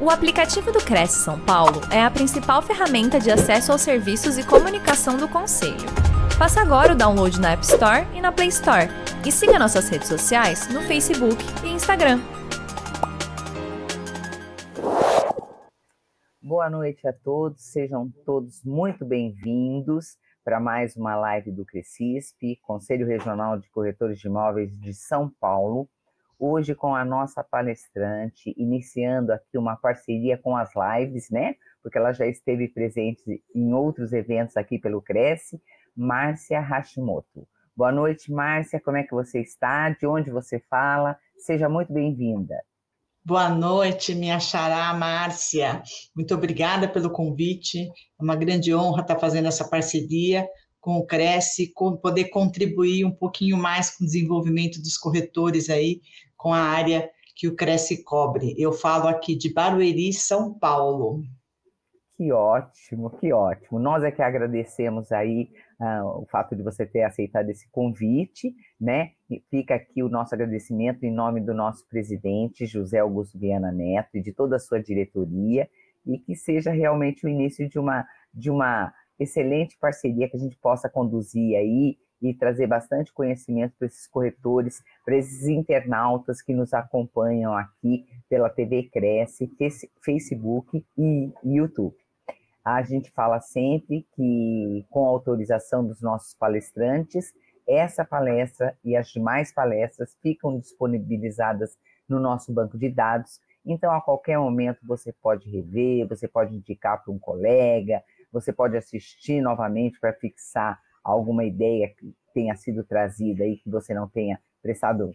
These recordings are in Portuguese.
O aplicativo do Cresce São Paulo é a principal ferramenta de acesso aos serviços e comunicação do Conselho. Faça agora o download na App Store e na Play Store. E siga nossas redes sociais no Facebook e Instagram. Boa noite a todos, sejam todos muito bem-vindos para mais uma live do Crescisp, Conselho Regional de Corretores de Imóveis de São Paulo hoje com a nossa palestrante, iniciando aqui uma parceria com as lives, né? Porque ela já esteve presente em outros eventos aqui pelo Cresce, Márcia Hashimoto. Boa noite, Márcia, como é que você está? De onde você fala? Seja muito bem-vinda. Boa noite, minha xará Márcia. Muito obrigada pelo convite. É uma grande honra estar fazendo essa parceria com o Cresce, com poder contribuir um pouquinho mais com o desenvolvimento dos corretores aí, com a área que o Cresce cobre. Eu falo aqui de Barueri, São Paulo. Que ótimo, que ótimo. Nós é que agradecemos aí uh, o fato de você ter aceitado esse convite, né? E fica aqui o nosso agradecimento em nome do nosso presidente, José Augusto Viana Neto, e de toda a sua diretoria, e que seja realmente o início de uma, de uma excelente parceria que a gente possa conduzir aí e trazer bastante conhecimento para esses corretores, para esses internautas que nos acompanham aqui pela TV Cresce, Facebook e YouTube. A gente fala sempre que, com autorização dos nossos palestrantes, essa palestra e as demais palestras ficam disponibilizadas no nosso banco de dados. Então, a qualquer momento, você pode rever, você pode indicar para um colega, você pode assistir novamente para fixar alguma ideia que tenha sido trazida e que você não tenha prestado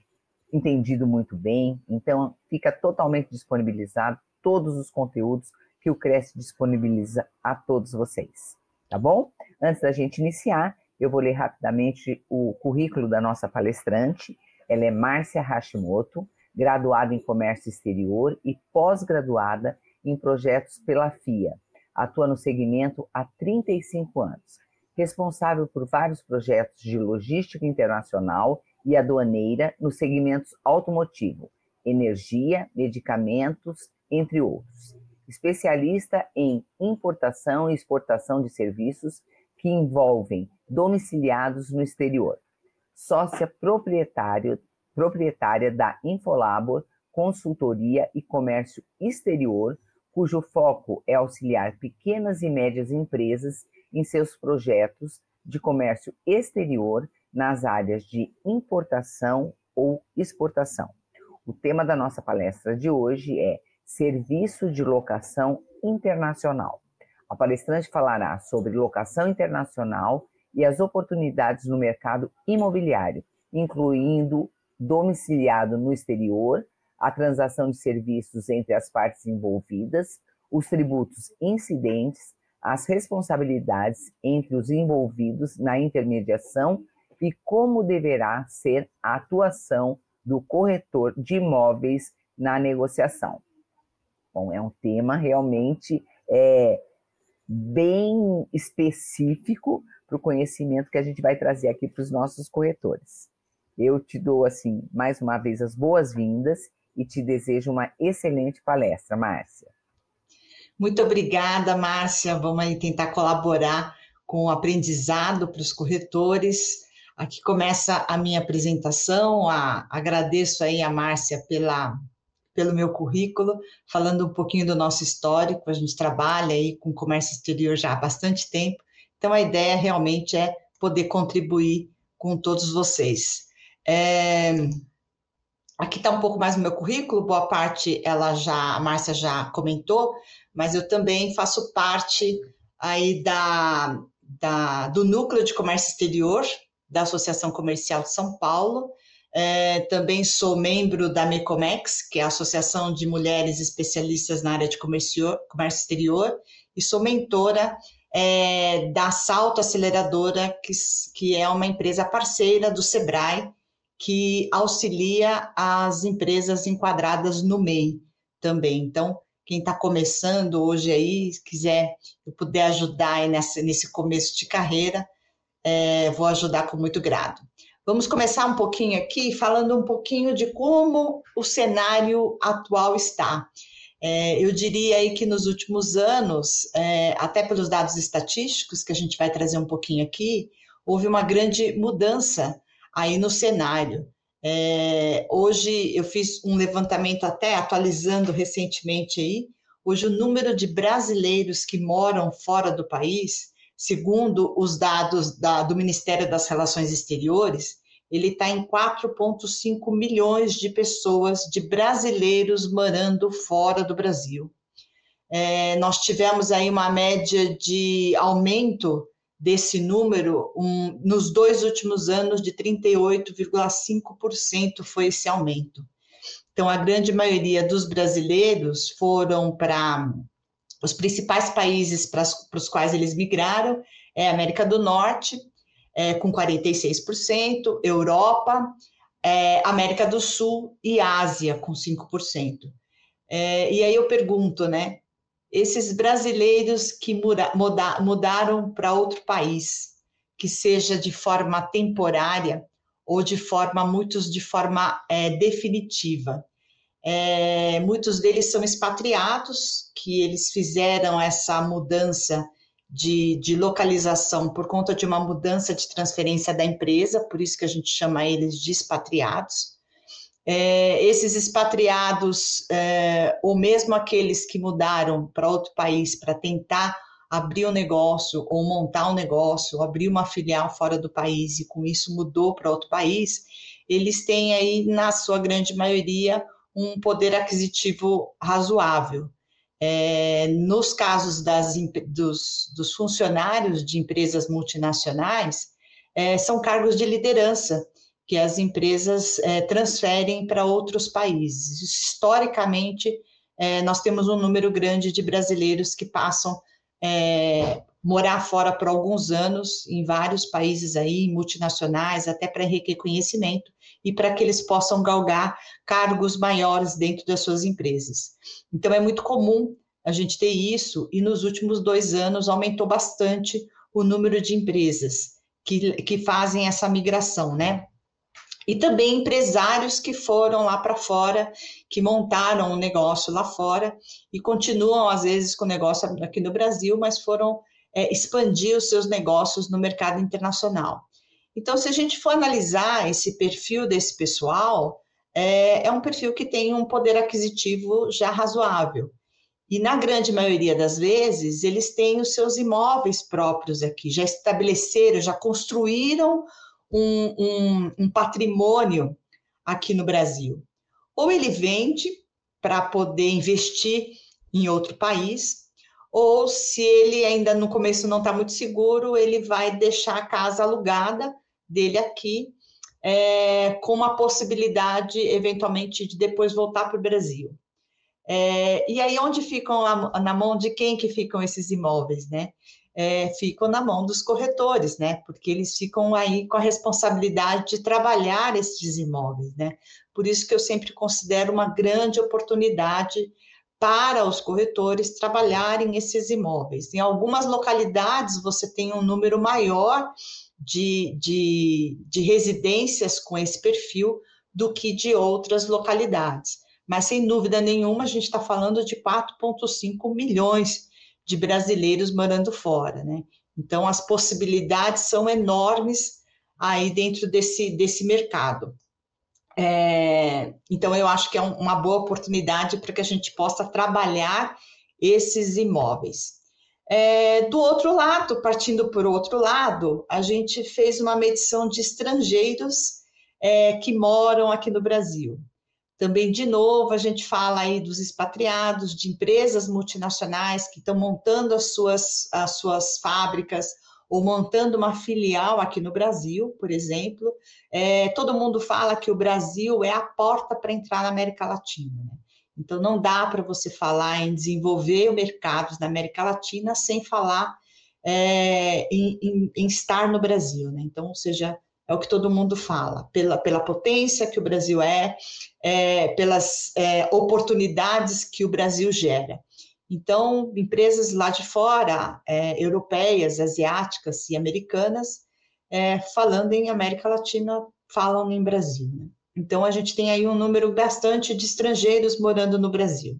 entendido muito bem. Então, fica totalmente disponibilizado todos os conteúdos que o Cresce disponibiliza a todos vocês, tá bom? Antes da gente iniciar, eu vou ler rapidamente o currículo da nossa palestrante. Ela é Márcia Hashimoto, graduada em Comércio Exterior e pós-graduada em projetos pela FIA. Atua no segmento há 35 anos responsável por vários projetos de logística internacional e aduaneira nos segmentos automotivo, energia, medicamentos, entre outros. Especialista em importação e exportação de serviços que envolvem domiciliados no exterior. Sócia proprietária da Infolabor Consultoria e Comércio Exterior, cujo foco é auxiliar pequenas e médias empresas em seus projetos de comércio exterior nas áreas de importação ou exportação. O tema da nossa palestra de hoje é Serviço de Locação Internacional. A palestrante falará sobre locação internacional e as oportunidades no mercado imobiliário, incluindo domiciliado no exterior, a transação de serviços entre as partes envolvidas, os tributos incidentes, as responsabilidades entre os envolvidos na intermediação e como deverá ser a atuação do corretor de imóveis na negociação. Bom, é um tema realmente é, bem específico para o conhecimento que a gente vai trazer aqui para os nossos corretores. Eu te dou, assim, mais uma vez as boas-vindas e te desejo uma excelente palestra, Márcia. Muito obrigada, Márcia. Vamos aí tentar colaborar com o aprendizado para os corretores. Aqui começa a minha apresentação. A, agradeço aí a Márcia pela, pelo meu currículo, falando um pouquinho do nosso histórico. A gente trabalha aí com comércio exterior já há bastante tempo. Então, a ideia realmente é poder contribuir com todos vocês. É, aqui está um pouco mais no meu currículo, boa parte ela já, a Márcia já comentou, mas eu também faço parte aí da, da, do Núcleo de Comércio Exterior da Associação Comercial de São Paulo. É, também sou membro da MECOMEX, que é a Associação de Mulheres Especialistas na área de comércio, comércio exterior, e sou mentora é, da Salto Aceleradora, que, que é uma empresa parceira do SEBRAE, que auxilia as empresas enquadradas no MEI também. Então, quem está começando hoje aí, se quiser eu puder ajudar nessa, nesse começo de carreira, é, vou ajudar com muito grado. Vamos começar um pouquinho aqui, falando um pouquinho de como o cenário atual está. É, eu diria aí que nos últimos anos, é, até pelos dados estatísticos que a gente vai trazer um pouquinho aqui, houve uma grande mudança aí no cenário. É, hoje eu fiz um levantamento até atualizando recentemente aí. Hoje o número de brasileiros que moram fora do país, segundo os dados da, do Ministério das Relações Exteriores, ele está em 4,5 milhões de pessoas, de brasileiros morando fora do Brasil. É, nós tivemos aí uma média de aumento desse número um, nos dois últimos anos de 38,5% foi esse aumento. Então, a grande maioria dos brasileiros foram para os principais países para os quais eles migraram, é América do Norte, é, com 46%, Europa, é, América do Sul e Ásia, com 5%. É, e aí eu pergunto, né? Esses brasileiros que muda, muda, mudaram para outro país, que seja de forma temporária ou de forma, muitos de forma é, definitiva. É, muitos deles são expatriados, que eles fizeram essa mudança de, de, localização por conta de uma mudança de transferência da empresa, por isso que a gente chama eles de expatriados. É, esses expatriados, é, ou mesmo aqueles que mudaram para outro país para tentar abrir um negócio, ou montar um negócio, ou abrir uma filial fora do país e com isso mudou para outro país, eles têm aí, na sua grande maioria, um poder aquisitivo razoável. É, nos casos das, dos, dos, funcionários de empresas multinacionais, é, são cargos de liderança que as empresas é, transferem para outros países. Historicamente, é, nós temos um número grande de brasileiros que passam é, morar fora por alguns anos em vários países aí, multinacionais, até para enriquecer conhecimento e para que eles possam galgar cargos maiores dentro das suas empresas. Então, é muito comum a gente ter isso, e nos últimos dois anos aumentou bastante o número de empresas que, que fazem essa migração, né? E também empresários que foram lá para fora, que montaram um negócio lá fora e continuam, às vezes, com o negócio aqui no Brasil, mas foram é, expandir os seus negócios no mercado internacional. Então, se a gente for analisar esse perfil desse pessoal, é, é um perfil que tem um poder aquisitivo já razoável. E na grande maioria das vezes, eles têm os seus imóveis próprios aqui, já estabeleceram, já construíram um, um, um patrimônio aqui no Brasil. Ou ele vende para poder investir em outro país, ou se ele ainda no começo não está muito seguro, ele vai deixar a casa alugada dele aqui, é, com uma possibilidade, eventualmente, de depois voltar para o Brasil. É, e aí, onde ficam, a, na mão de quem que ficam esses imóveis, né? É, ficam na mão dos corretores, né? Porque eles ficam aí com a responsabilidade de trabalhar esses imóveis, né? Por isso que eu sempre considero uma grande oportunidade para os corretores trabalharem esses imóveis. Em algumas localidades você tem um número maior de, de, de residências com esse perfil do que de outras localidades. Mas, sem dúvida nenhuma, a gente está falando de 4,5 milhões de brasileiros morando fora, né? Então, as possibilidades são enormes aí dentro desse, desse mercado. É, então, eu acho que é um, uma boa oportunidade para que a gente possa trabalhar esses imóveis. É, do outro lado, partindo por outro lado, a gente fez uma medição de estrangeiros é, que moram aqui no Brasil. Também, de novo, a gente fala aí dos expatriados, de empresas multinacionais que estão montando as suas, as suas fábricas ou montando uma filial aqui no Brasil, por exemplo. É, todo mundo fala que o Brasil é a porta para entrar na América Latina. Né? Então, não dá para você falar em desenvolver mercados na América Latina sem falar é, em, em, em, estar no Brasil. Né? Então, ou seja, é o que todo mundo fala, pela, pela potência que o Brasil é, é pelas é, oportunidades que o Brasil gera. Então, empresas lá de fora, é, europeias, asiáticas e americanas, é, falando em América Latina, falam em Brasil. Né? Então, a gente tem aí um número bastante de estrangeiros morando no Brasil.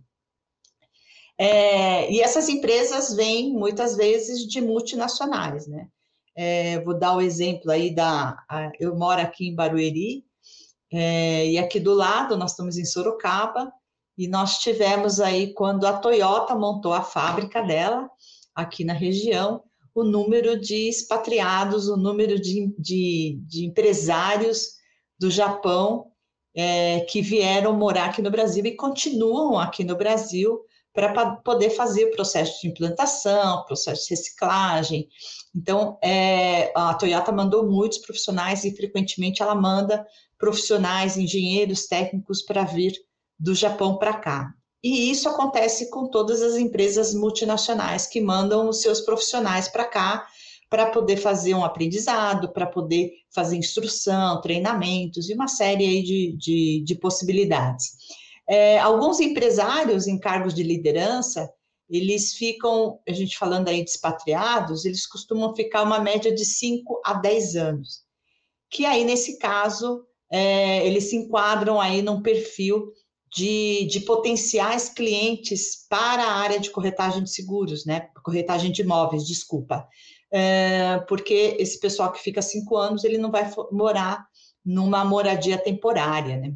É, e essas empresas vêm muitas vezes de multinacionais, né? É, vou dar o exemplo aí da. A, eu moro aqui em Barueri, é, e aqui do lado nós estamos em Sorocaba, e nós tivemos aí, quando a Toyota montou a fábrica dela, aqui na região, o número de expatriados, o número de, de, de empresários do Japão é, que vieram morar aqui no Brasil e continuam aqui no Brasil para poder fazer o processo de implantação, processo de reciclagem. Então, é, a Toyota mandou muitos profissionais e frequentemente ela manda profissionais, engenheiros, técnicos para vir do Japão para cá. E isso acontece com todas as empresas multinacionais que mandam os seus profissionais para cá para poder fazer um aprendizado, para poder fazer instrução, treinamentos e uma série de, de, de possibilidades. É, alguns empresários em cargos de liderança, eles ficam, a gente falando aí de expatriados, eles costumam ficar uma média de 5 a 10 anos. Que aí, nesse caso, é, eles se enquadram aí num perfil de, de, potenciais clientes para a área de corretagem de seguros, né? Corretagem de imóveis, desculpa. É, porque esse pessoal que fica cinco anos, ele não vai morar numa moradia temporária, né?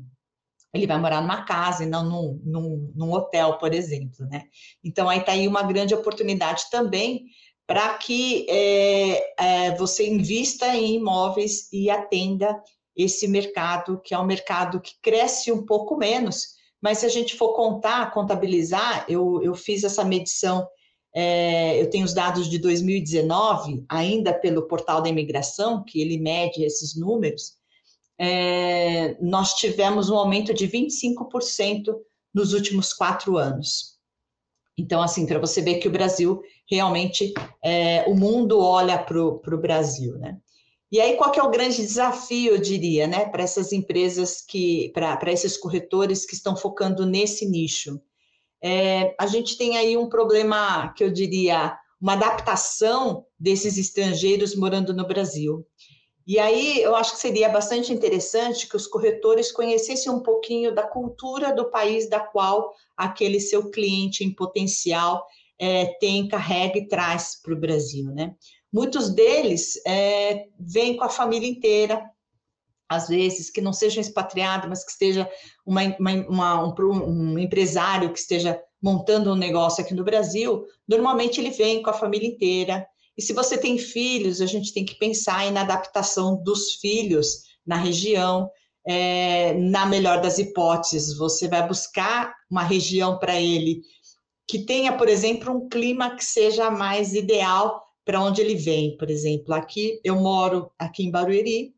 Ele vai morar numa casa e não num, num, num hotel, por exemplo, né? Então, aí está aí uma grande oportunidade também para que é, é, você invista em imóveis e atenda esse mercado, que é um mercado que cresce um pouco menos, mas se a gente for contar, contabilizar, eu, eu fiz essa medição, é, eu tenho os dados de 2019, ainda pelo portal da imigração, que ele mede esses números, é, nós tivemos um aumento de 25% nos últimos quatro anos. Então, assim, para você ver que o Brasil realmente, é, o mundo olha para o Brasil, né? E aí, qual que é o grande desafio, eu diria, né, para essas empresas que, para esses corretores que estão focando nesse nicho? É, a gente tem aí um problema que eu diria, uma adaptação desses estrangeiros morando no Brasil. E aí eu acho que seria bastante interessante que os corretores conhecessem um pouquinho da cultura do país da qual aquele seu cliente em potencial é, tem, carrega e traz para o Brasil, né? Muitos deles é, vêm com a família inteira, às vezes, que não sejam expatriados, mas que esteja uma, uma, uma, um, um, empresário que esteja montando um negócio aqui no Brasil, normalmente ele vem com a família inteira. E se você tem filhos, a gente tem que pensar na adaptação dos filhos na região. É, na melhor das hipóteses, você vai buscar uma região para ele que tenha, por exemplo, um clima que seja mais ideal para onde ele vem, por exemplo. Aqui, eu moro aqui em Barueri,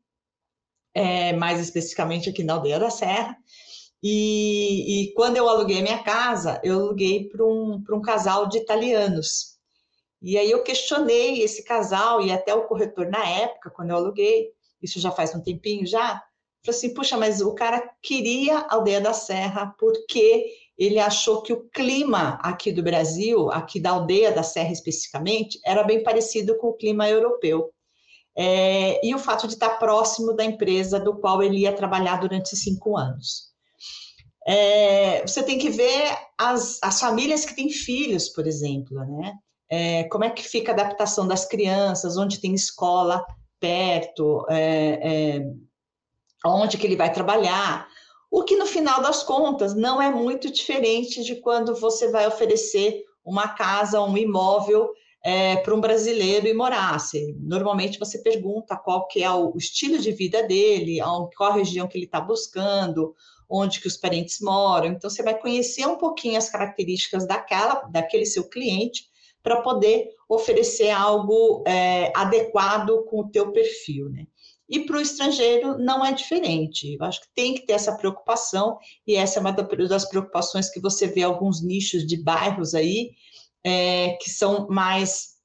é, mais especificamente aqui na Aldeia da Serra, e, e quando eu aluguei minha casa, eu aluguei para um, um casal de italianos. E aí eu questionei esse casal e até o corretor na época, quando eu aluguei, isso já faz um tempinho já, falei assim, puxa, mas o cara queria a Aldeia da Serra porque ele achou que o clima aqui do Brasil, aqui da aldeia da Serra especificamente, era bem parecido com o clima europeu. É, e o fato de estar próximo da empresa do qual ele ia trabalhar durante cinco anos. É, você tem que ver as, as famílias que têm filhos, por exemplo, né? É, como é que fica a adaptação das crianças, onde tem escola perto, é, é, onde que ele vai trabalhar, o que no final das contas não é muito diferente de quando você vai oferecer uma casa, um imóvel é, para um brasileiro e morar. Você, normalmente você pergunta qual que é o estilo de vida dele, qual a região que ele está buscando, onde que os parentes moram. Então você vai conhecer um pouquinho as características daquela, daquele seu cliente para poder oferecer algo é, adequado com o teu perfil, né? E para o estrangeiro não é diferente. Eu acho que tem que ter essa preocupação, e essa é uma das preocupações que você vê alguns nichos de bairros aí, é, que são mais,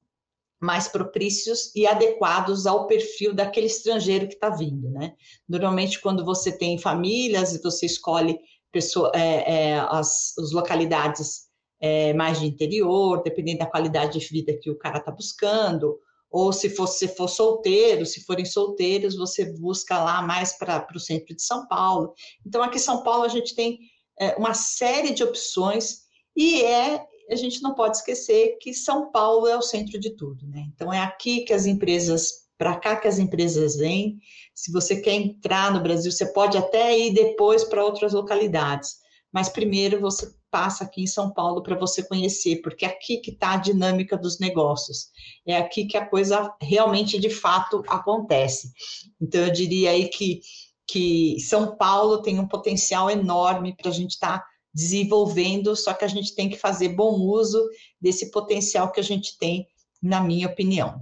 mais propícios e adequados ao perfil daquele estrangeiro que está vindo. Né? Normalmente, quando você tem famílias e você escolhe pessoa, é, é, as, as localidades é, mais de interior, dependendo da qualidade de vida que o cara está buscando, ou se for, se for solteiro, se forem solteiros, você busca lá mais para o centro de São Paulo. Então, aqui em São Paulo, a gente tem é, uma série de opções e é a gente não pode esquecer que São Paulo é o centro de tudo, né? Então é aqui que as empresas, para cá que as empresas vêm. Se você quer entrar no Brasil, você pode até ir depois para outras localidades, mas primeiro você passa aqui em São Paulo para você conhecer, porque é aqui que está a dinâmica dos negócios, é aqui que a coisa realmente de fato acontece. Então eu diria aí que que São Paulo tem um potencial enorme para a gente estar tá desenvolvendo, só que a gente tem que fazer bom uso desse potencial que a gente tem, na minha opinião.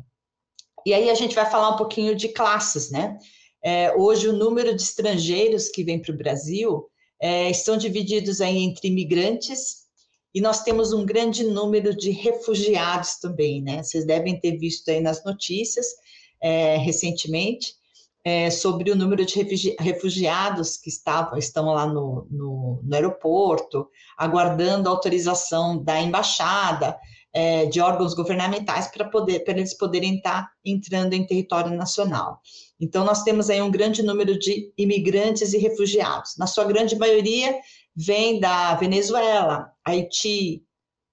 E aí a gente vai falar um pouquinho de classes, né? É, hoje o número de estrangeiros que vem para o Brasil é, estão divididos aí entre imigrantes e nós temos um grande número de refugiados também, né? Vocês devem ter visto aí nas notícias é, recentemente é, sobre o número de refugiados que estavam, estão lá no, no, no aeroporto, aguardando autorização da embaixada, é, de órgãos governamentais para poder para eles poderem estar entrando em território nacional. Então nós temos aí um grande número de imigrantes e refugiados. Na sua grande maioria vem da Venezuela, Haiti,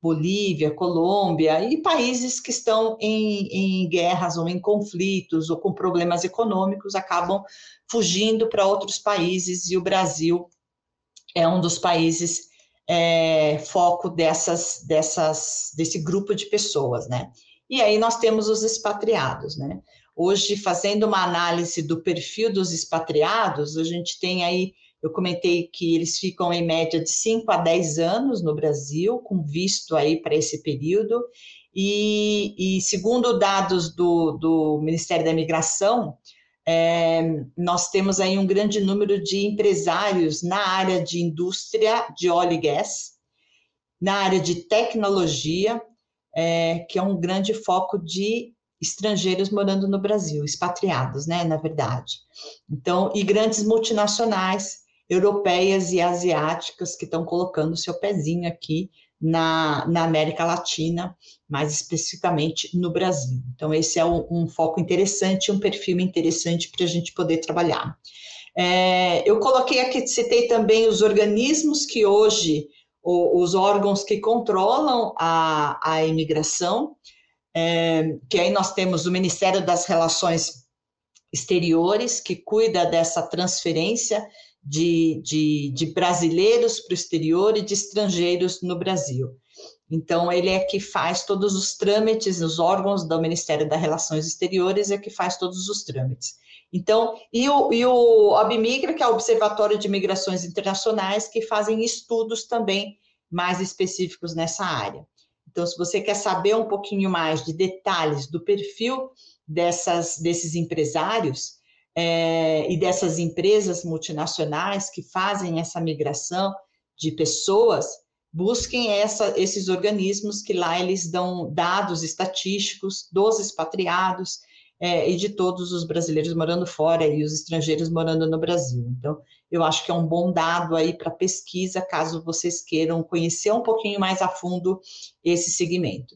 Bolívia, Colômbia e países que estão em, em guerras ou em conflitos ou com problemas econômicos acabam fugindo para outros países e o Brasil é um dos países é, foco dessas, dessas, desse grupo de pessoas, né? E aí nós temos os expatriados, né? Hoje, fazendo uma análise do perfil dos expatriados, a gente tem aí eu comentei que eles ficam em média de 5 a 10 anos no Brasil, com visto aí para esse período. E, e, segundo dados do, do Ministério da Imigração, é, nós temos aí um grande número de empresários na área de indústria de óleo e gás, na área de tecnologia, é, que é um grande foco de estrangeiros morando no Brasil, expatriados, né, na verdade. Então, e grandes multinacionais europeias e asiáticas que estão colocando seu pezinho aqui na, na América Latina, mais especificamente no Brasil. Então, esse é um, um foco interessante, um perfil interessante para a gente poder trabalhar. É, eu coloquei aqui, citei também os organismos que hoje, os órgãos que controlam a, a imigração, é, que aí nós temos o Ministério das Relações Exteriores, que cuida dessa transferência de, de, de brasileiros para o exterior e de estrangeiros no Brasil. Então, ele é que faz todos os trâmites, os órgãos do Ministério das Relações Exteriores é que faz todos os trâmites. Então, e o, e o OBMIGRA, que é o Observatório de Migrações Internacionais, que fazem estudos também mais específicos nessa área. Então, se você quer saber um pouquinho mais de detalhes do perfil dessas, desses empresários, é, e dessas empresas multinacionais que fazem essa migração de pessoas, busquem essa, esses organismos que lá eles dão dados estatísticos dos expatriados é, e de todos os brasileiros morando fora e os estrangeiros morando no Brasil. Então, eu acho que é um bom dado aí para pesquisa, caso vocês queiram conhecer um pouquinho mais a fundo esse segmento.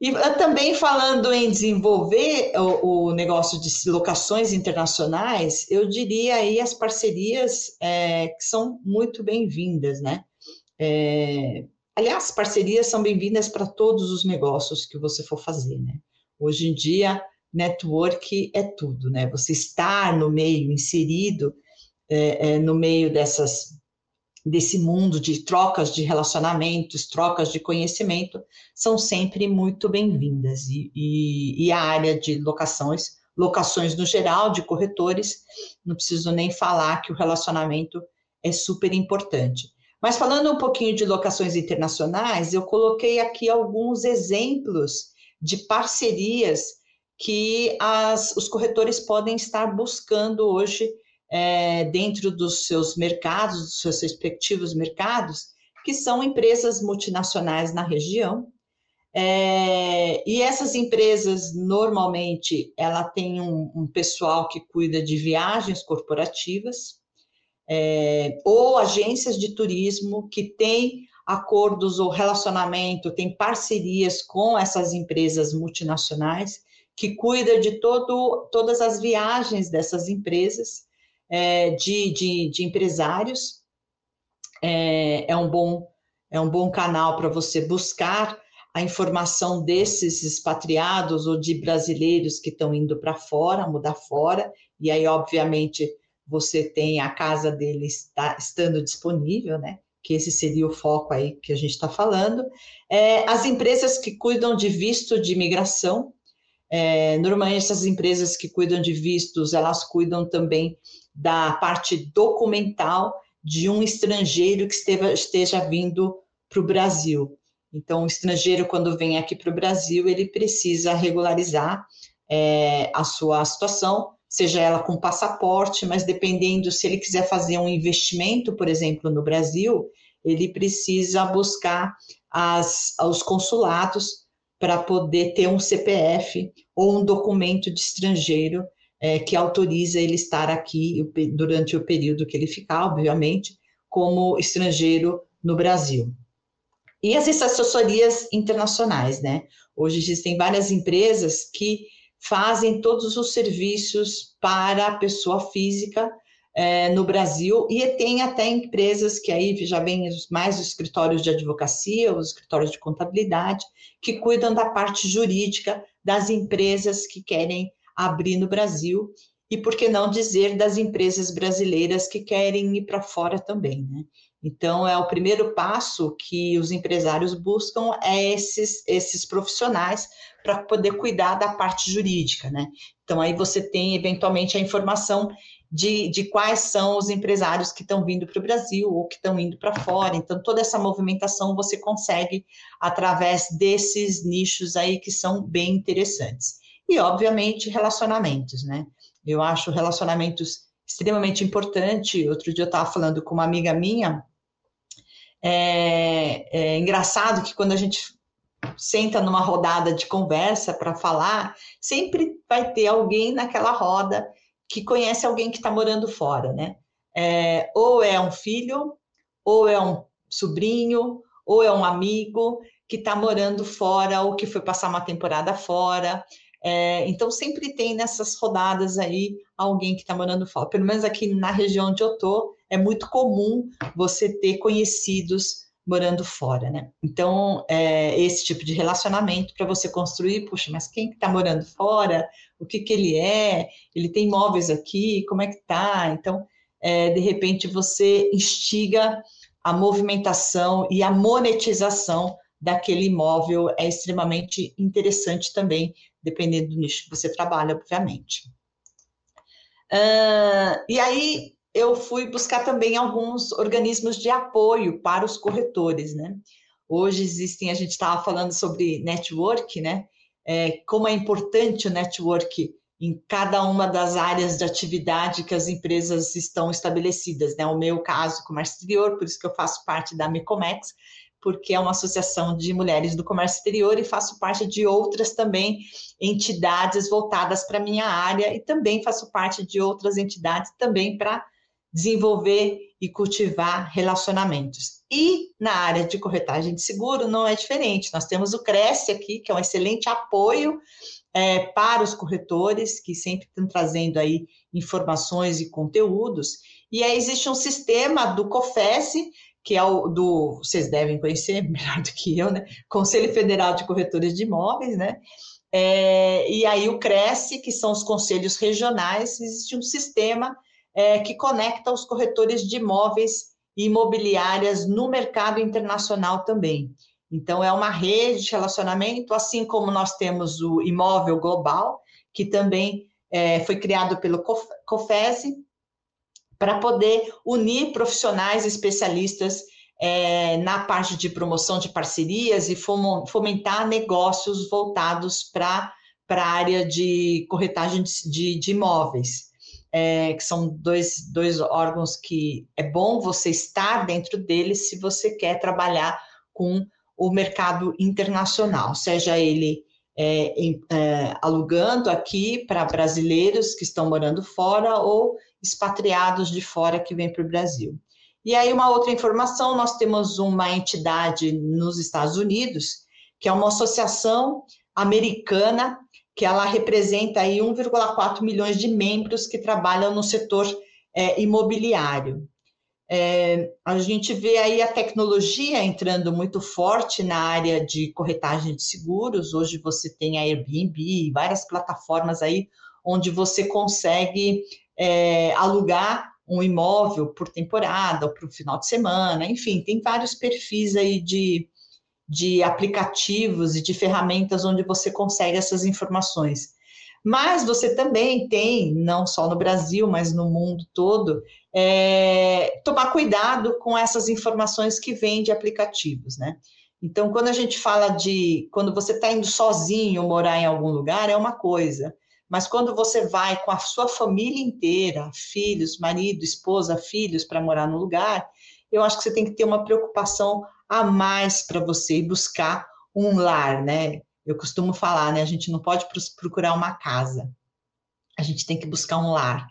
E ah, também falando em desenvolver o, o, negócio de locações internacionais, eu diria aí as parcerias é, que são muito bem-vindas, né? É, aliás, parcerias são bem-vindas para todos os negócios que você for fazer, né? Hoje em dia, network é tudo, né? Você estar no meio, inserido é, é no meio dessas desse mundo de trocas de relacionamentos, trocas de conhecimento, são sempre muito bem-vindas. E, e, e, a área de locações, locações no geral, de corretores, não preciso nem falar que o relacionamento é super importante. Mas falando um pouquinho de locações internacionais, eu coloquei aqui alguns exemplos de parcerias que as, os corretores podem estar buscando hoje é, dentro dos seus mercados, dos seus respectivos mercados, que são empresas multinacionais na região. É, e essas empresas, normalmente, ela tem um, um pessoal que cuida de viagens corporativas, é, ou agências de turismo que têm acordos ou relacionamento, tem parcerias com essas empresas multinacionais, que cuida de todo, todas as viagens dessas empresas é, de, de, de, empresários, é, é, um bom, é um bom canal para você buscar a informação desses expatriados ou de brasileiros que estão indo para fora, mudar fora, e aí, obviamente, você tem a casa dele está, estando disponível, né? Que esse seria o foco aí que a gente está falando. É, as empresas que cuidam de visto de imigração, é, normalmente essas empresas que cuidam de vistos, elas cuidam também da parte documental de um estrangeiro que esteja, vindo para o Brasil. Então, o estrangeiro, quando vem aqui para o Brasil, ele precisa regularizar é, a sua situação, seja ela com passaporte, mas dependendo se ele quiser fazer um investimento, por exemplo, no Brasil, ele precisa buscar as, os consulados para poder ter um CPF ou um documento de estrangeiro é, que autoriza ele estar aqui durante o período que ele ficar, obviamente, como estrangeiro no Brasil. E as assessorias internacionais, né? Hoje existem várias empresas que fazem todos os serviços para a pessoa física é, no Brasil e tem até empresas que aí já vem mais os escritórios de advocacia, os escritórios de contabilidade, que cuidam da parte jurídica das empresas que querem abrir no Brasil e por que não dizer das empresas brasileiras que querem ir para fora também, né? Então, é o primeiro passo que os empresários buscam é esses, esses profissionais para poder cuidar da parte jurídica, né? Então, aí você tem, eventualmente, a informação de, de quais são os empresários que estão vindo para o Brasil ou que estão indo para fora. Então, toda essa movimentação você consegue através desses nichos aí que são bem interessantes. E, obviamente, relacionamentos, né? Eu acho relacionamentos extremamente importante. Outro dia eu estava falando com uma amiga minha, é, é engraçado que quando a gente senta numa rodada de conversa para falar, sempre vai ter alguém naquela roda que conhece alguém que está morando fora, né? É, ou é um filho, ou é um sobrinho, ou é um amigo que está morando fora ou que foi passar uma temporada fora. É, então, sempre tem nessas rodadas aí alguém que está morando fora. Pelo menos aqui na região onde eu estou, é muito comum você ter conhecidos morando fora, né? Então, é, esse tipo de relacionamento para você construir, puxa, mas quem está morando fora? O que, que ele é? Ele tem imóveis aqui? Como é que tá? Então, é, de repente, você instiga a movimentação e a monetização daquele imóvel é extremamente interessante também dependendo do nicho que você trabalha, obviamente. Uh, e aí eu fui buscar também alguns organismos de apoio para os corretores, né? Hoje existem, a gente estava falando sobre network, né? É, como é importante o network em cada uma das áreas de atividade que as empresas estão estabelecidas, né? O meu caso, comércio exterior, por isso que eu faço parte da Mecomex, porque é uma associação de mulheres do comércio exterior e faço parte de outras também entidades voltadas para a minha área e também faço parte de outras entidades também para desenvolver e cultivar relacionamentos. E na área de corretagem de seguro não é diferente. Nós temos o Cresce aqui, que é um excelente apoio é, para os corretores, que sempre estão trazendo aí informações e conteúdos. E aí existe um sistema do COFES, que é o do, vocês devem conhecer melhor do que eu, né? Conselho Federal de Corretores de Imóveis, né? É, e aí o Cresce, que são os conselhos regionais, existe um sistema é, que conecta os corretores de imóveis e imobiliárias no mercado internacional também. Então, é uma rede de relacionamento, assim como nós temos o Imóvel Global, que também é, foi criado pelo COFESE, para poder unir profissionais especialistas é, na parte de promoção de parcerias e fomentar negócios voltados para a área de corretagem de, de, imóveis. É, que são dois, dois órgãos que é bom você estar dentro deles se você quer trabalhar com o mercado internacional, seja ele é, alugando aqui para brasileiros que estão morando fora ou expatriados de fora que vêm para o Brasil. E aí, uma outra informação: nós temos uma entidade nos Estados Unidos, que é uma associação americana, que ela representa aí 1,4 milhões de membros que trabalham no setor é, imobiliário. é, a gente vê aí a tecnologia entrando muito forte na área de corretagem de seguros. Hoje você tem a Airbnb, várias plataformas aí onde você consegue é, alugar um imóvel por temporada ou para o final de semana, enfim, tem vários perfis aí de, de aplicativos e de ferramentas onde você consegue essas informações. Mas você também tem, não só no Brasil, mas no mundo todo, é, tomar cuidado com essas informações que vêm de aplicativos, né? Então, quando a gente fala de quando você está indo sozinho morar em algum lugar, é uma coisa. Mas quando você vai com a sua família inteira, filhos, marido, esposa, filhos, para morar no lugar, eu acho que você tem que ter uma preocupação a mais para você e buscar um lar, né? Eu costumo falar, né? A gente não pode procurar uma casa, a gente tem que buscar um lar,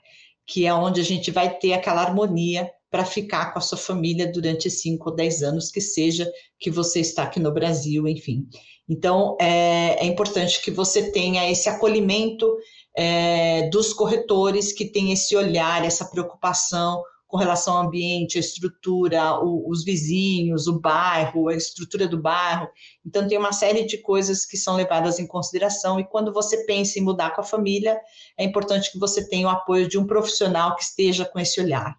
que é onde a gente vai ter aquela harmonia para ficar com a sua família durante cinco ou dez anos, que seja que você está aqui no Brasil, enfim. Então, é, é importante que você tenha esse acolhimento é, dos corretores que têm esse olhar, essa preocupação com relação ao ambiente, a estrutura, o, os vizinhos, o bairro, a estrutura do bairro. Então, tem uma série de coisas que são levadas em consideração. E quando você pensa em mudar com a família, é importante que você tenha o apoio de um profissional que esteja com esse olhar.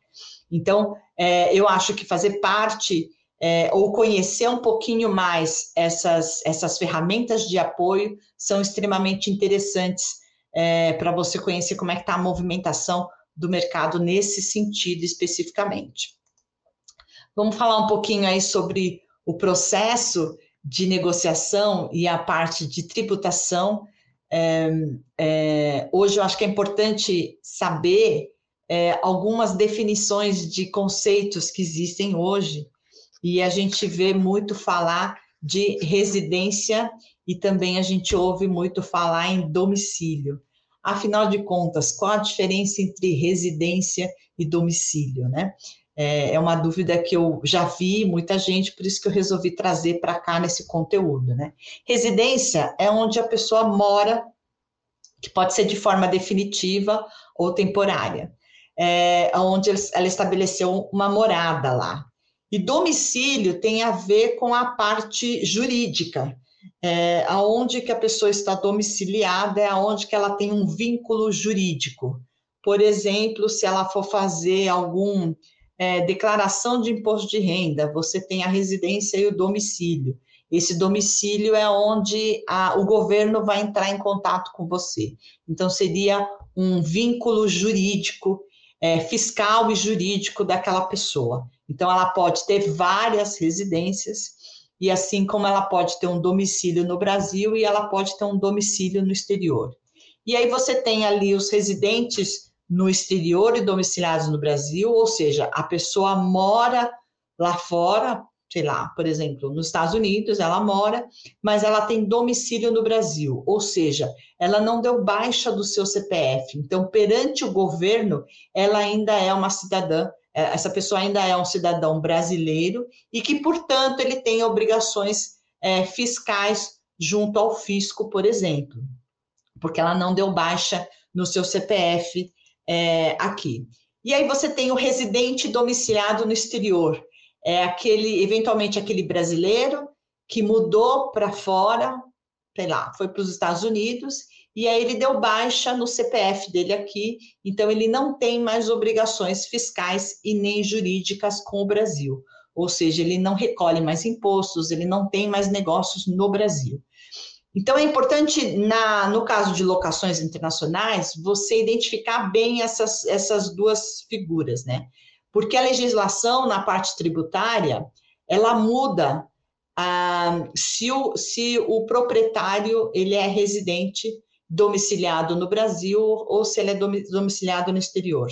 Então, é, eu acho que fazer parte é, ou conhecer um pouquinho mais essas, essas ferramentas de apoio são extremamente interessantes é, para você conhecer como é que está a movimentação do mercado nesse sentido especificamente. Vamos falar um pouquinho aí sobre o processo de negociação e a parte de tributação. É, é, hoje eu acho que é importante saber é, algumas definições de conceitos que existem hoje e a gente vê muito falar de residência e também a gente ouve muito falar em domicílio. Afinal de contas, qual a diferença entre residência e domicílio, né? É, é uma dúvida que eu já vi muita gente, por isso que eu resolvi trazer para cá nesse conteúdo, né? Residência é onde a pessoa mora, que pode ser de forma definitiva ou temporária, é, onde ela estabeleceu uma morada lá. E domicílio tem a ver com a parte jurídica, é, aonde que a pessoa está domiciliada é aonde que ela tem um vínculo jurídico. Por exemplo, se ela for fazer algum é, declaração de imposto de renda, você tem a residência e o domicílio. Esse domicílio é onde a, o governo vai entrar em contato com você. Então, seria um vínculo jurídico, é, fiscal e jurídico daquela pessoa. Então, ela pode ter várias residências, e assim como ela pode ter um domicílio no Brasil e ela pode ter um domicílio no exterior. E aí você tem ali os residentes no exterior e domiciliados no Brasil, ou seja, a pessoa mora lá fora, sei lá, por exemplo, nos Estados Unidos, ela mora, mas ela tem domicílio no Brasil, ou seja, ela não deu baixa do seu CPF. Então, perante o governo, ela ainda é uma cidadã é, essa pessoa ainda é um cidadão brasileiro e que, portanto, ele tem obrigações é, fiscais junto ao fisco, por exemplo, porque ela não deu baixa no seu CPF é, aqui. E aí você tem o residente domiciliado no exterior, é aquele, eventualmente, aquele brasileiro que mudou para fora, sei lá, foi para os Estados Unidos e aí ele deu baixa no CPF dele aqui, então ele não tem mais obrigações fiscais e nem jurídicas com o Brasil. Ou seja, ele não recolhe mais impostos, ele não tem mais negócios no Brasil. Então é importante, na, no caso de locações internacionais, você identificar bem essas, essas duas figuras, né? Porque a legislação na parte tributária ela muda ah, se, o, se o proprietário ele é residente domiciliado no Brasil ou se ele é domiciliado no exterior.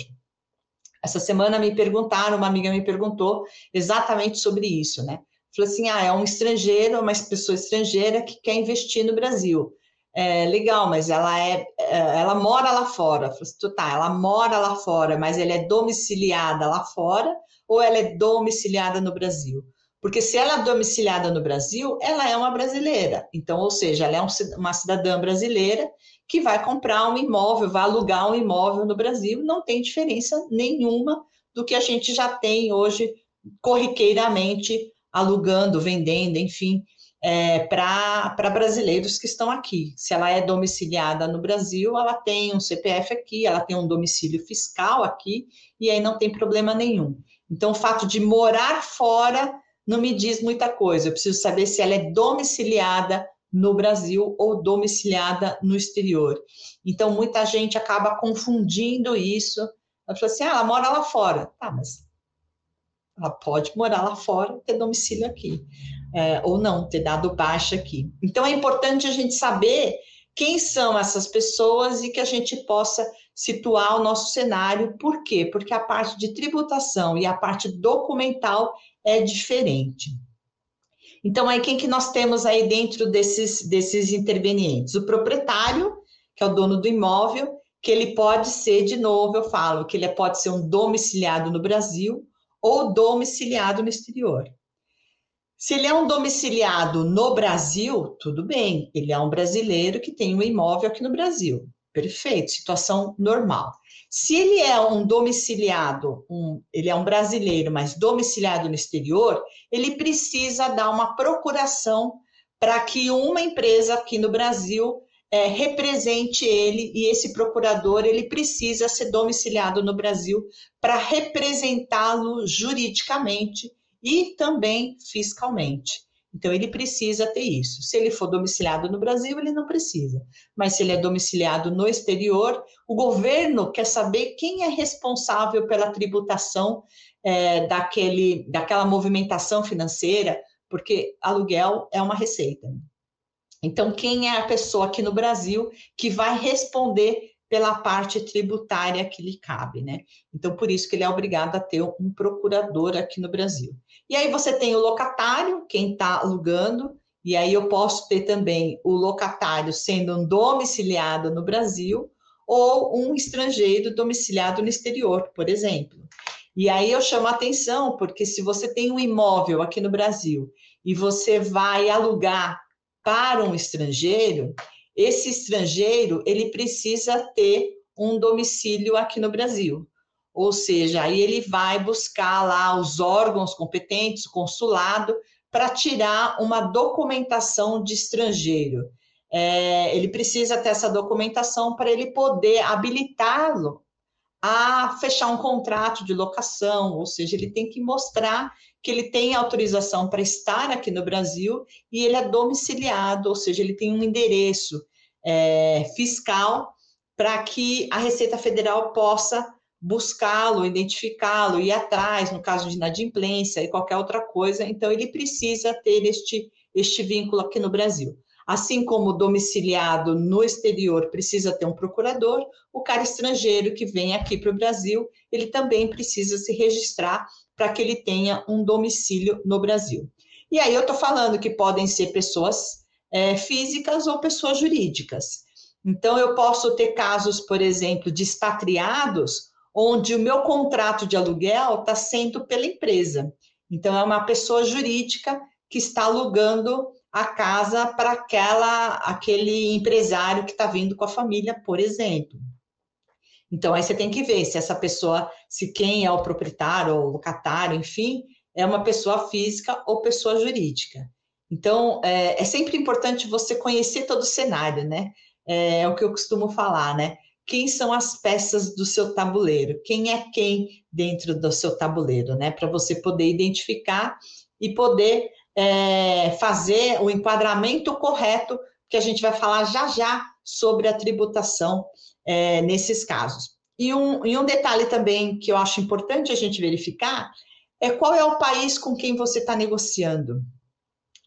Essa semana me perguntaram, uma amiga me perguntou exatamente sobre isso, né? Falou assim: ah, é um estrangeiro, uma pessoa estrangeira que quer investir no Brasil. É, legal, mas ela é, é ela mora lá fora. Assim, tá, ela mora lá fora, mas ela é domiciliada lá fora ou ela é domiciliada no Brasil? Porque se ela é domiciliada no Brasil, ela é uma brasileira. Então, ou seja, ela é uma cidadã brasileira que vai comprar um imóvel, vai alugar um imóvel no Brasil, não tem diferença nenhuma do que a gente já tem hoje corriqueiramente alugando, vendendo, enfim, é, para brasileiros que estão aqui. Se ela é domiciliada no Brasil, ela tem um CPF aqui, ela tem um domicílio fiscal aqui, e aí não tem problema nenhum. Então, o fato de morar fora não me diz muita coisa. Eu preciso saber se ela é domiciliada no Brasil ou domiciliada no exterior. Então, muita gente acaba confundindo isso. Ela fala assim: ah, ela mora lá fora. Tá, mas ela pode morar lá fora, ter domicílio aqui, é, ou não, ter dado baixa aqui. Então, é importante a gente saber quem são essas pessoas e que a gente possa situar o nosso cenário. Por quê? Porque a parte de tributação e a parte documental é diferente. Então, aí quem que nós temos aí dentro desses, desses intervenientes? O proprietário, que é o dono do imóvel, que ele pode ser, de novo, eu falo, que ele pode ser um domiciliado no Brasil ou domiciliado no exterior. Se ele é um domiciliado no Brasil, tudo bem, ele é um brasileiro que tem um imóvel aqui no Brasil. Perfeito, situação normal. Se ele é um domiciliado, um, ele é um brasileiro, mas domiciliado no exterior, ele precisa dar uma procuração para que uma empresa aqui no Brasil é, represente ele e esse procurador ele precisa ser domiciliado no Brasil para representá-lo juridicamente e também fiscalmente. Então, ele precisa ter isso. Se ele for domiciliado no Brasil, ele não precisa. Mas se ele é domiciliado no exterior, o governo quer saber quem é responsável pela tributação é, daquele, daquela movimentação financeira, porque aluguel é uma receita. Então, quem é a pessoa aqui no Brasil que vai responder pela parte tributária que lhe cabe, né? Então, por isso que ele é obrigado a ter um procurador aqui no Brasil. E aí você tem o locatário, quem está alugando, e aí eu posso ter também o locatário sendo um domiciliado no Brasil ou um estrangeiro domiciliado no exterior, por exemplo. E aí eu chamo a atenção, porque se você tem um imóvel aqui no Brasil e você vai alugar para um estrangeiro, esse estrangeiro ele precisa ter um domicílio aqui no Brasil. Ou seja, aí ele vai buscar lá os órgãos competentes, o consulado, para tirar uma documentação de estrangeiro. É, ele precisa ter essa documentação para ele poder habilitá-lo a fechar um contrato de locação, ou seja, ele tem que mostrar que ele tem autorização para estar aqui no Brasil e ele é domiciliado, ou seja, ele tem um endereço é, fiscal para que a Receita Federal possa buscá-lo, identificá-lo, ir atrás, no caso de inadimplência e qualquer outra coisa. Então, ele precisa ter este, este vínculo aqui no Brasil. Assim como domiciliado no exterior precisa ter um procurador, o cara estrangeiro que vem aqui para o Brasil, ele também precisa se registrar para que ele tenha um domicílio no Brasil. E aí eu estou falando que podem ser pessoas é, físicas ou pessoas jurídicas. Então, eu posso ter casos, por exemplo, de expatriados, onde o meu contrato de aluguel está sendo pela empresa. Então, é uma pessoa jurídica que está alugando a casa para aquela aquele empresário que está vindo com a família, por exemplo. Então aí você tem que ver se essa pessoa, se quem é o proprietário ou locatário, enfim, é uma pessoa física ou pessoa jurídica. Então é, é sempre importante você conhecer todo o cenário, né? É, é o que eu costumo falar, né? Quem são as peças do seu tabuleiro? Quem é quem dentro do seu tabuleiro, né? Para você poder identificar e poder é, fazer o enquadramento correto, que a gente vai falar já já sobre a tributação é, nesses casos. E um, e um detalhe também que eu acho importante a gente verificar é qual é o país com quem você está negociando.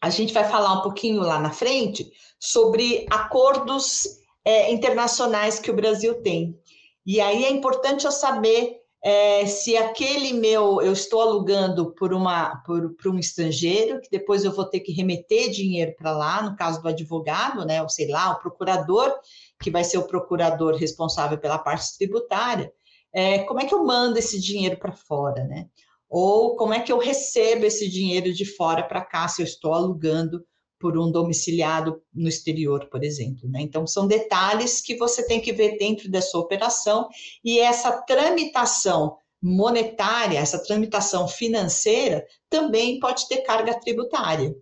A gente vai falar um pouquinho lá na frente sobre acordos é, internacionais que o Brasil tem. E aí é importante eu saber é, se aquele meu eu estou alugando por uma por, por, um estrangeiro que depois eu vou ter que remeter dinheiro para lá no caso do advogado né ou sei lá o procurador que vai ser o procurador responsável pela parte tributária é, como é que eu mando esse dinheiro para fora né? Ou como é que eu recebo esse dinheiro de fora para cá se eu estou alugando por um domiciliado no exterior, por exemplo. Né? Então, são detalhes que você tem que ver dentro dessa operação, e essa tramitação monetária, essa tramitação financeira, também pode ter carga tributária.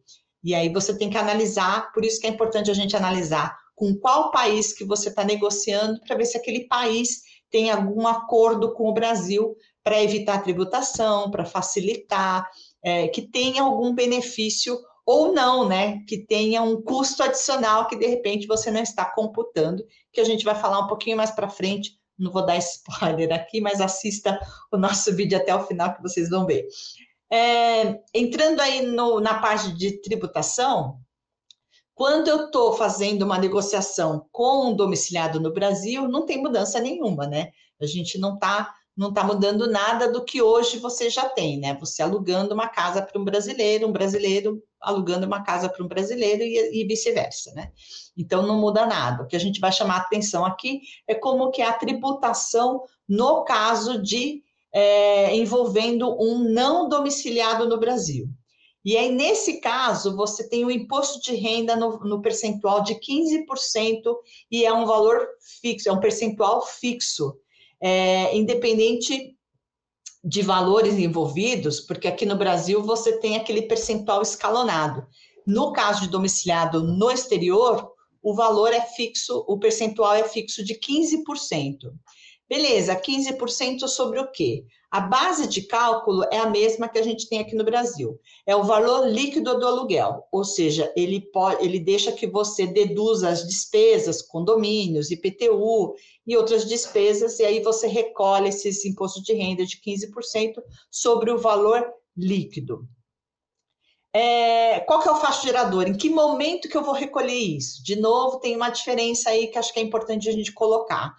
E aí você tem que analisar, por isso que é importante a gente analisar com qual país que você está negociando, para ver se aquele país tem algum acordo com o Brasil para evitar tributação, para facilitar, é, que tenha algum benefício ou não, né? Que tenha um custo adicional que de repente você não está computando, que a gente vai falar um pouquinho mais para frente. Não vou dar spoiler aqui, mas assista o nosso vídeo até o final que vocês vão ver. É, entrando aí no, na parte de tributação, quando eu estou fazendo uma negociação com um domiciliado no Brasil, não tem mudança nenhuma, né? A gente não está não está mudando nada do que hoje você já tem, né? Você alugando uma casa para um brasileiro, um brasileiro alugando uma casa para um brasileiro e, e vice-versa, né? Então não muda nada. O que a gente vai chamar atenção aqui é como que é a tributação no caso de é, envolvendo um não domiciliado no Brasil. E aí, nesse caso, você tem o imposto de renda no, no percentual de 15% e é um valor fixo, é um percentual fixo é, independente de valores envolvidos, porque aqui no Brasil você tem aquele percentual escalonado. No caso de domiciliado no exterior, o valor é fixo, o percentual é fixo de 15%. Beleza, 15% sobre o quê? A base de cálculo é a mesma que a gente tem aqui no Brasil. É o valor líquido do aluguel, ou seja, ele, pode, ele deixa que você deduza as despesas, condomínios, IPTU e outras despesas, e aí você recolhe esses impostos de renda de 15% sobre o valor líquido. É, qual que é o faixa gerador? Em que momento que eu vou recolher isso? De novo, tem uma diferença aí que acho que é importante a gente colocar.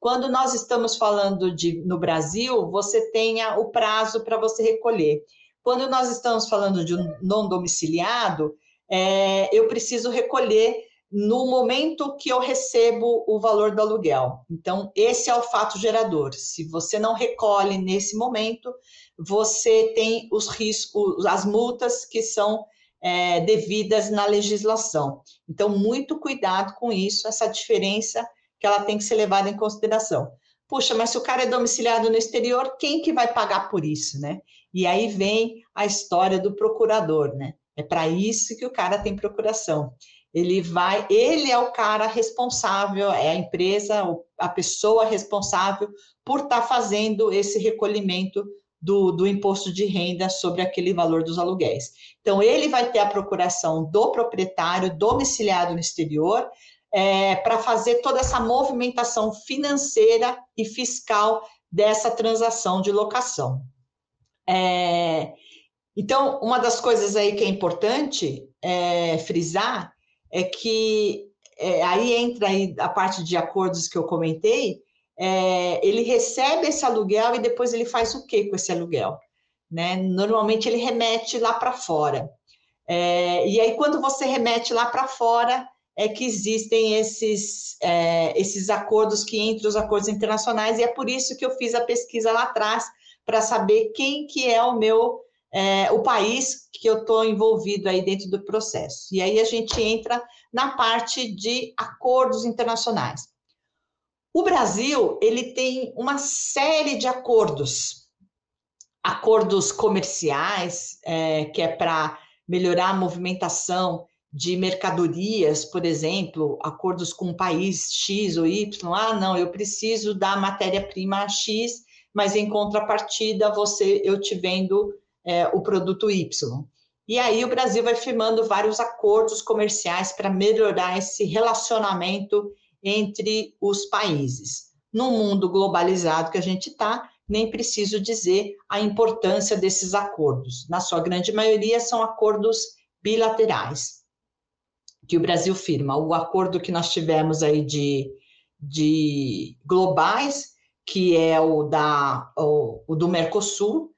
Quando nós estamos falando de no Brasil, você tenha o prazo para você recolher. Quando nós estamos falando de um não domiciliado, é, eu preciso recolher no momento que eu recebo o valor do aluguel. Então, esse é o fato gerador. Se você não recolhe nesse momento, você tem os riscos, as multas que são é, devidas na legislação. Então, muito cuidado com isso, essa diferença que ela tem que ser levada em consideração. Puxa, mas se o cara é domiciliado no exterior, quem que vai pagar por isso, né? E aí vem a história do procurador, né? É para isso que o cara tem procuração. Ele vai, ele é o cara responsável, é a empresa, a pessoa responsável por estar tá fazendo esse recolhimento do, do imposto de renda sobre aquele valor dos aluguéis. Então, ele vai ter a procuração do proprietário domiciliado no exterior, é, para fazer toda essa movimentação financeira e fiscal dessa transação de locação. É, então, uma das coisas aí que é importante é, frisar é que é, aí entra aí a parte de acordos que eu comentei, é, ele recebe esse aluguel e depois ele faz o que com esse aluguel? Né? Normalmente ele remete lá para fora. É, e aí, quando você remete lá para fora, é que existem esses, é, esses acordos que entre os acordos internacionais, e é por isso que eu fiz a pesquisa lá atrás, para saber quem que é o meu, é, o país que eu estou envolvido aí dentro do processo. E aí a gente entra na parte de acordos internacionais. O Brasil, ele tem uma série de acordos, acordos comerciais, é, que é para melhorar a movimentação de mercadorias, por exemplo, acordos com um país X ou Y, ah, não, eu preciso da matéria-prima X, mas em contrapartida você eu te vendo é, o produto Y. E aí o Brasil vai firmando vários acordos comerciais para melhorar esse relacionamento entre os países. No mundo globalizado que a gente está, nem preciso dizer a importância desses acordos. Na sua grande maioria, são acordos bilaterais que o Brasil firma. O acordo que nós tivemos aí de, de globais, que é o, da, o, o do Mercosul,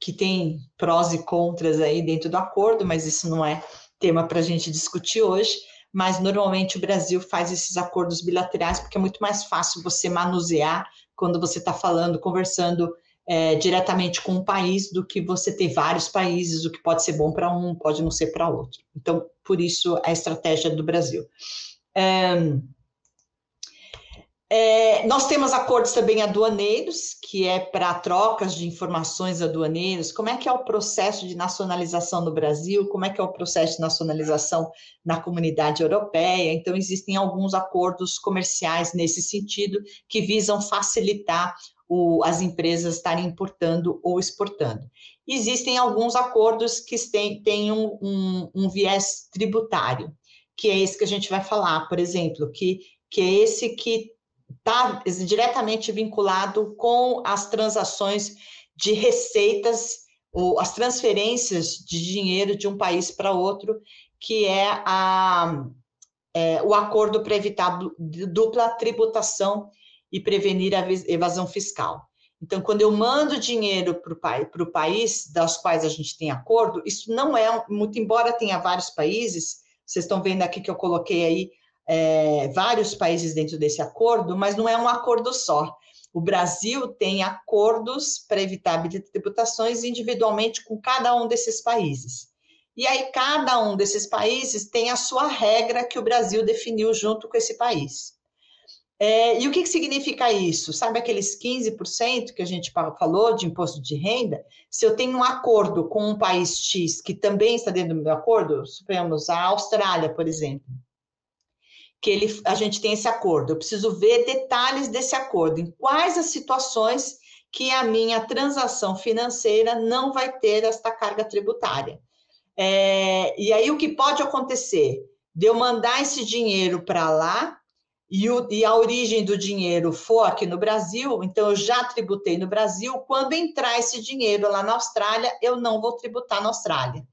que tem prós e contras aí dentro do acordo, mas isso não é tema para a gente discutir hoje. Mas normalmente o Brasil faz esses acordos bilaterais porque é muito mais fácil você manusear quando você está falando, conversando é, diretamente com um país do que você ter vários países, o que pode ser bom para um, pode não ser para outro. Então, por isso a estratégia do Brasil. É, É, nós temos acordos também aduaneiros, que é para trocas de informações aduaneiras. Como é que é o processo de nacionalização no Brasil? Como é que é o processo de nacionalização na comunidade europeia? Então, existem alguns acordos comerciais nesse sentido que visam facilitar o, as empresas estarem importando ou exportando. Existem alguns acordos que têm, têm um, um, um viés tributário, que é esse que a gente vai falar, por exemplo, que, que é esse que está diretamente vinculado com as transações de receitas ou as transferências de dinheiro de um país para outro, que é, a, é, o acordo para evitar dupla tributação e prevenir a evasão fiscal. Então, quando eu mando dinheiro para o país das quais a gente tem acordo, isso não é, muito embora tenha vários países, vocês estão vendo aqui que eu coloquei aí é, vários países dentro desse acordo, mas não é um acordo só. O Brasil tem acordos para evitar tributações individualmente com cada um desses países. E aí, cada um desses países tem a sua regra que o Brasil definiu junto com esse país. É, e o que, que significa isso? Sabe aqueles 15% que a gente falou de imposto de renda? Se eu tenho um acordo com um país X que também está dentro do meu acordo, suponhamos a Austrália, por exemplo, que ele, a gente tem esse acordo. Eu preciso ver detalhes desse acordo, em quais as situações que a minha transação financeira não vai ter esta carga tributária. É, e aí o que pode acontecer? De eu mandar esse dinheiro para lá e, o, e, a origem do dinheiro for aqui no Brasil, então eu já tributei no Brasil. Quando entrar esse dinheiro lá na Austrália, eu não vou tributar na Austrália.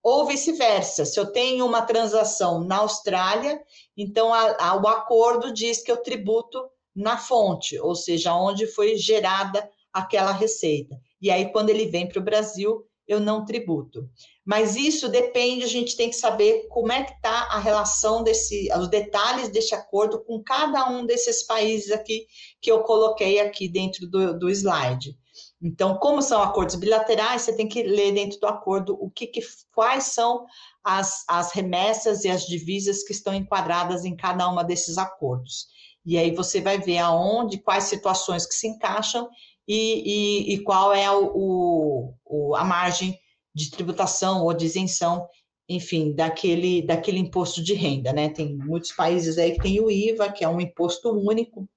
Ou vice-versa, se eu tenho uma transação na Austrália, então a, a, o acordo diz que eu tributo na fonte, ou seja, onde foi gerada aquela receita. E aí, quando ele vem para o Brasil, eu não tributo. Mas isso depende, a gente tem que saber como é que está a relação desse, os detalhes desse acordo com cada um desses países aqui que eu coloquei aqui dentro do, do slide. Então, como são acordos bilaterais, você tem que ler dentro do acordo o que, que quais são as, as remessas e as divisas que estão enquadradas em cada uma desses acordos. E aí você vai ver aonde, quais situações que se encaixam e, e, e qual é o, o, a margem de tributação ou de isenção, enfim, daquele, daquele imposto de renda, né? Tem muitos países aí que tem o IVA, que é um imposto único,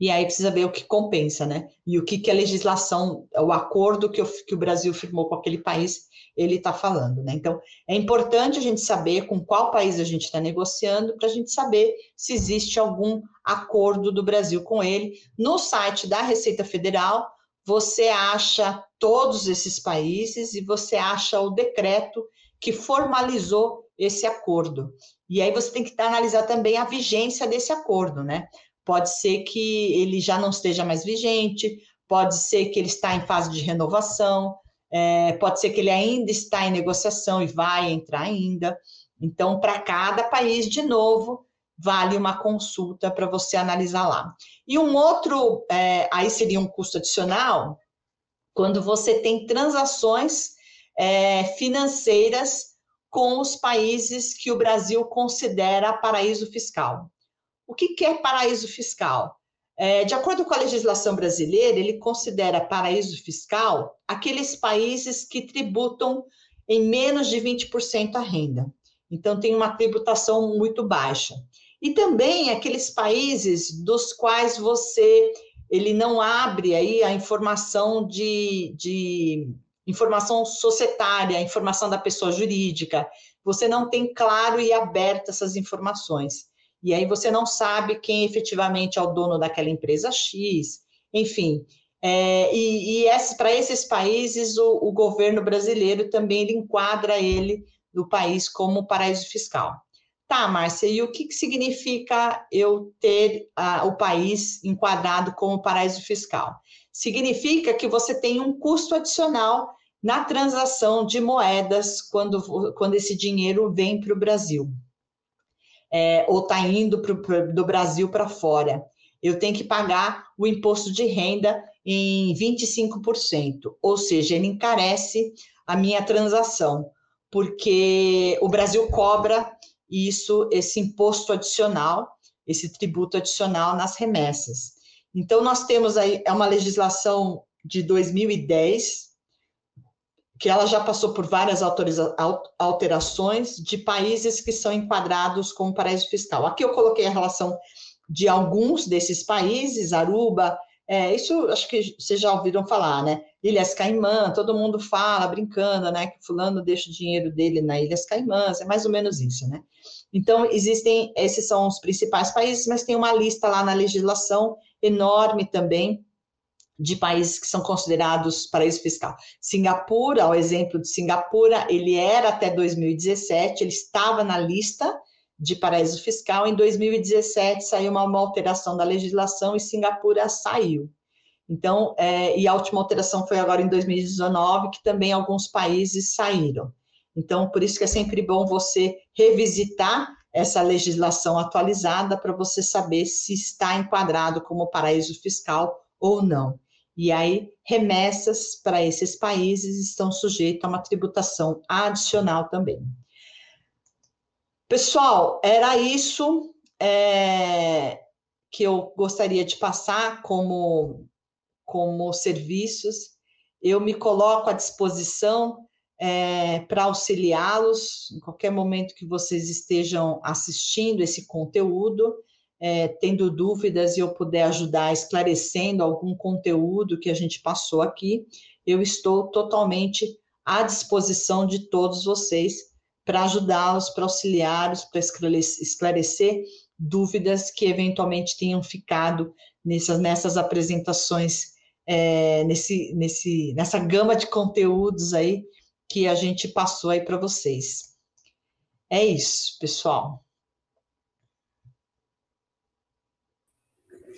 e aí precisa ver o que compensa, né? E o que, que a legislação, o acordo que, que o Brasil firmou com aquele país, ele está falando, né? Então, é importante a gente saber com qual país a gente está negociando, para a gente saber se existe algum acordo do Brasil com ele. No site da Receita Federal, você acha todos esses países e você acha o decreto que formalizou esse acordo. E aí você tem que analisar também a vigência desse acordo, né? Pode ser que ele já não esteja mais vigente, pode ser que ele está em fase de renovação, é, pode ser que ele ainda está em negociação e vai entrar ainda. Então, para cada país, de novo, vale uma consulta para você analisar lá. E um outro, é, aí seria um custo adicional, quando você tem transações é, financeiras com os países que o Brasil considera paraíso fiscal. O que, é paraíso fiscal? É, de acordo com a legislação brasileira, ele considera paraíso fiscal aqueles países que tributam em menos de 20% a renda. Então, tem uma tributação muito baixa. E também aqueles países dos quais você ele não abre aí a informação de, de informação societária, a informação da pessoa jurídica. Você não tem claro e aberto essas informações e aí você não sabe quem efetivamente é o dono daquela empresa X, enfim. É, e, e para esses países, o, o, governo brasileiro também ele enquadra ele do país como paraíso fiscal. Tá, Márcia, e o que, que significa eu ter ah, o país enquadrado como paraíso fiscal? Significa que você tem um custo adicional na transação de moedas quando, quando esse dinheiro vem para o Brasil é, ou está indo pro, pro, do Brasil para fora. Eu tenho que pagar o imposto de renda em 25%, ou seja, ele encarece a minha transação, porque o Brasil cobra isso, esse imposto adicional. esse tributo adicional nas remessas. Então, nós temos aí, é uma legislação de 2010, que ela já passou por várias alterações de países que são enquadrados como paraíso fiscal. Aqui eu coloquei a relação de alguns desses países, Aruba, é, isso acho que vocês já ouviram falar, né? Ilhas Caimã, todo mundo fala, brincando, né? Que fulano deixa o dinheiro dele na Ilhas Caimãs, é mais ou menos isso, né? Então, existem, esses são os principais países, mas tem uma lista lá na legislação enorme também de países que são considerados paraíso fiscal. Singapura, o exemplo de Singapura, ele era até 2017, ele estava na lista de paraíso fiscal. Em 2017 saiu uma, uma alteração da legislação e Singapura saiu. Então, é, e a última alteração foi agora em 2019, que também alguns países saíram. Então, por isso que é sempre bom você revisitar essa legislação atualizada para você saber se está enquadrado como paraíso fiscal ou não. E aí, remessas para esses países estão sujeitas a uma tributação adicional também. Pessoal, era isso é, que eu gostaria de passar como, como serviços. Eu me coloco à disposição é, para auxiliá-los em qualquer momento que vocês estejam assistindo esse conteúdo, é, tendo dúvidas e eu puder ajudar esclarecendo algum conteúdo que a gente passou aqui, eu estou totalmente à disposição de todos vocês para ajudá-los, para auxiliá-los, para esclarecer dúvidas que eventualmente tenham ficado nessas, nessas apresentações, é, nesse, nesse, nessa gama de conteúdos aí que a gente passou aí para vocês. É isso, pessoal.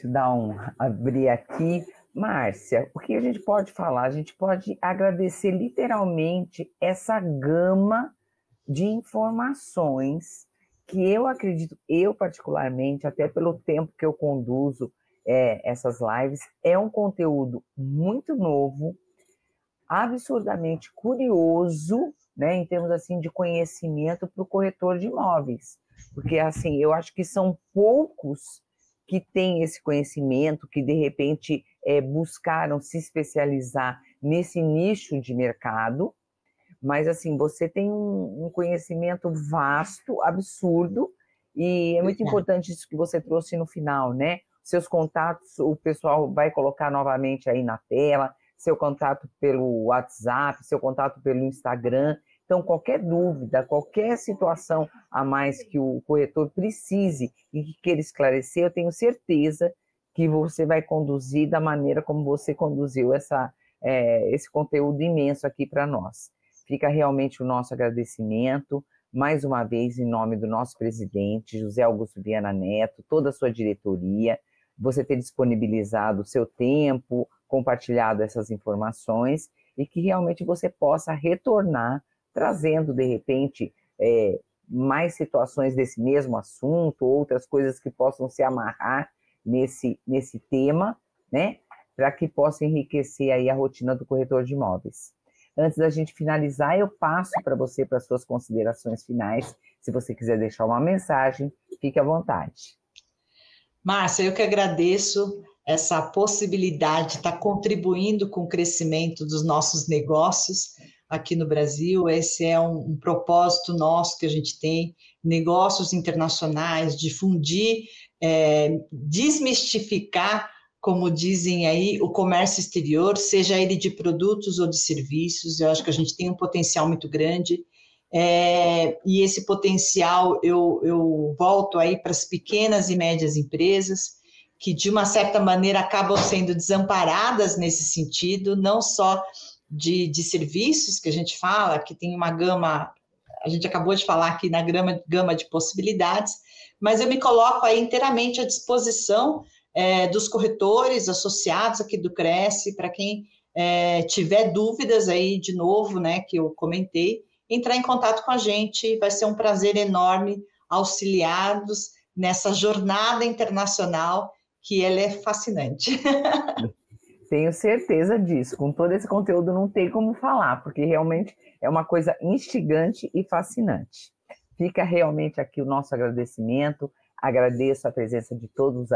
Eu dar um abrir aqui. Márcia, o que a gente pode falar? A gente pode agradecer literalmente essa gama de informações que eu acredito, eu particularmente, até pelo tempo que eu conduzo é, essas lives, é um conteúdo muito novo, absurdamente curioso, né, em termos assim de conhecimento para o corretor de imóveis, porque assim eu acho que são poucos que têm esse conhecimento, que de repente é, buscaram se especializar nesse nicho de mercado, mas assim você tem um, um conhecimento vasto, absurdo, e é muito importante isso que você trouxe no final, né? Seus contatos, o pessoal vai colocar novamente aí na tela seu contato pelo WhatsApp, seu contato pelo Instagram. Então, qualquer dúvida, qualquer situação a mais que o corretor precise e que queira esclarecer, eu tenho certeza que você vai conduzir da maneira como você conduziu essa, é, esse conteúdo imenso aqui para nós. Fica realmente o nosso agradecimento, mais uma vez, em nome do nosso presidente, José Augusto Viana Neto, toda a sua diretoria, você ter disponibilizado o seu tempo, compartilhado essas informações e que realmente você possa retornar trazendo, de repente, é, mais situações desse mesmo assunto, outras coisas que possam se amarrar nesse, nesse tema, né? Para que possa enriquecer aí a rotina do corretor de imóveis. Antes da gente finalizar, eu passo para você para suas considerações finais. Se você quiser deixar uma mensagem, fique à vontade. Márcia, eu que agradeço essa possibilidade de estar contribuindo com o crescimento dos nossos negócios aqui no Brasil. Esse é um, um propósito nosso que a gente tem, negócios internacionais, difundir, é, desmistificar, como dizem aí, o comércio exterior, seja ele de produtos ou de serviços. Eu acho que a gente tem um potencial muito grande. É, e esse potencial eu, eu volto aí para as pequenas e médias empresas, que de uma certa maneira acabam sendo desamparadas nesse sentido, não só de, de serviços que a gente fala, que tem uma gama, a gente acabou de falar aqui na gama, gama de possibilidades, mas eu me coloco aí inteiramente à disposição é, dos corretores associados aqui do Cresce, para quem é, tiver dúvidas aí, de novo, né, que eu comentei, entrar em contato com a gente, vai ser um prazer enorme auxiliados nessa jornada internacional que ela é fascinante. Tenho certeza disso. Com todo esse conteúdo não tem como falar, porque realmente é uma coisa instigante e fascinante. Fica realmente aqui o nosso agradecimento, Agradeço a presença de todos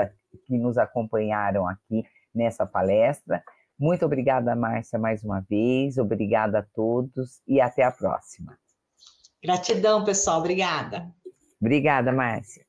que nos acompanharam aqui nessa palestra. Muito obrigada, Márcia, mais uma vez. Obrigada a todos e até a próxima. Gratidão, pessoal. Obrigada. Obrigada, Márcia.